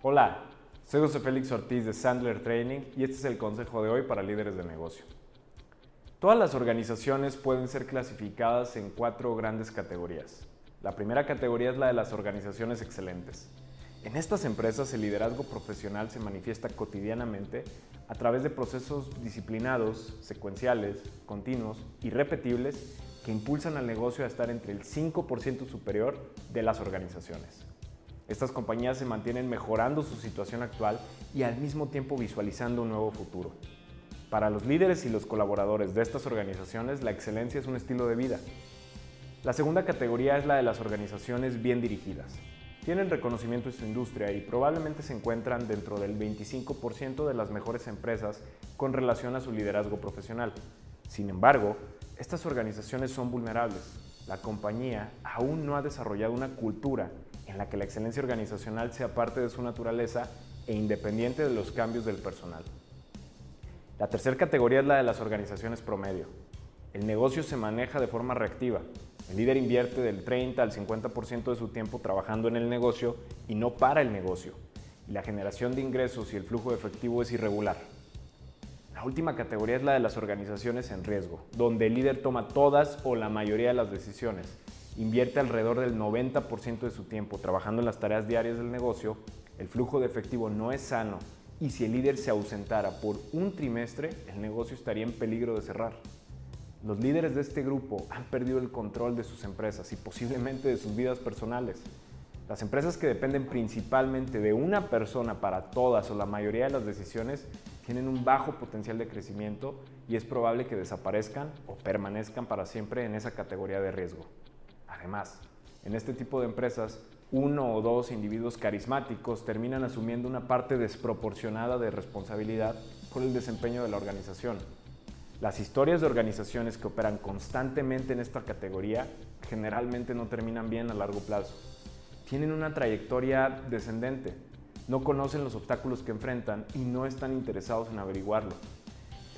Hola, soy José Félix Ortiz de Sandler Training y este es el consejo de hoy para líderes de negocio. Todas las organizaciones pueden ser clasificadas en cuatro grandes categorías. La primera categoría es la de las organizaciones excelentes. En estas empresas el liderazgo profesional se manifiesta cotidianamente a través de procesos disciplinados, secuenciales, continuos y repetibles que impulsan al negocio a estar entre el 5% superior de las organizaciones. Estas compañías se mantienen mejorando su situación actual y al mismo tiempo visualizando un nuevo futuro. Para los líderes y los colaboradores de estas organizaciones, la excelencia es un estilo de vida. La segunda categoría es la de las organizaciones bien dirigidas. Tienen reconocimiento en su industria y probablemente se encuentran dentro del 25% de las mejores empresas con relación a su liderazgo profesional. Sin embargo, estas organizaciones son vulnerables. La compañía aún no ha desarrollado una cultura en la que la excelencia organizacional sea parte de su naturaleza e independiente de los cambios del personal. La tercera categoría es la de las organizaciones promedio. El negocio se maneja de forma reactiva. El líder invierte del 30 al 50% de su tiempo trabajando en el negocio y no para el negocio. Y la generación de ingresos y el flujo de efectivo es irregular. La última categoría es la de las organizaciones en riesgo, donde el líder toma todas o la mayoría de las decisiones invierte alrededor del 90% de su tiempo trabajando en las tareas diarias del negocio, el flujo de efectivo no es sano y si el líder se ausentara por un trimestre, el negocio estaría en peligro de cerrar. Los líderes de este grupo han perdido el control de sus empresas y posiblemente de sus vidas personales. Las empresas que dependen principalmente de una persona para todas o la mayoría de las decisiones tienen un bajo potencial de crecimiento y es probable que desaparezcan o permanezcan para siempre en esa categoría de riesgo. Además, en este tipo de empresas, uno o dos individuos carismáticos terminan asumiendo una parte desproporcionada de responsabilidad por el desempeño de la organización. Las historias de organizaciones que operan constantemente en esta categoría generalmente no terminan bien a largo plazo. Tienen una trayectoria descendente, no conocen los obstáculos que enfrentan y no están interesados en averiguarlo.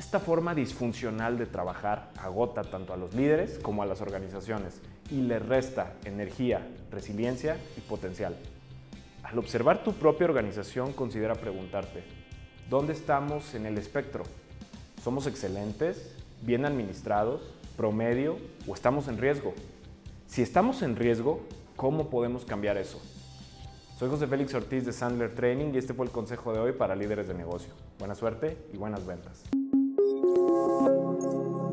Esta forma disfuncional de trabajar agota tanto a los líderes como a las organizaciones y les resta energía, resiliencia y potencial. Al observar tu propia organización, considera preguntarte, ¿dónde estamos en el espectro? ¿Somos excelentes, bien administrados, promedio o estamos en riesgo? Si estamos en riesgo, ¿cómo podemos cambiar eso? Soy José Félix Ortiz de Sandler Training y este fue el consejo de hoy para líderes de negocio. Buena suerte y buenas ventas. Thank you.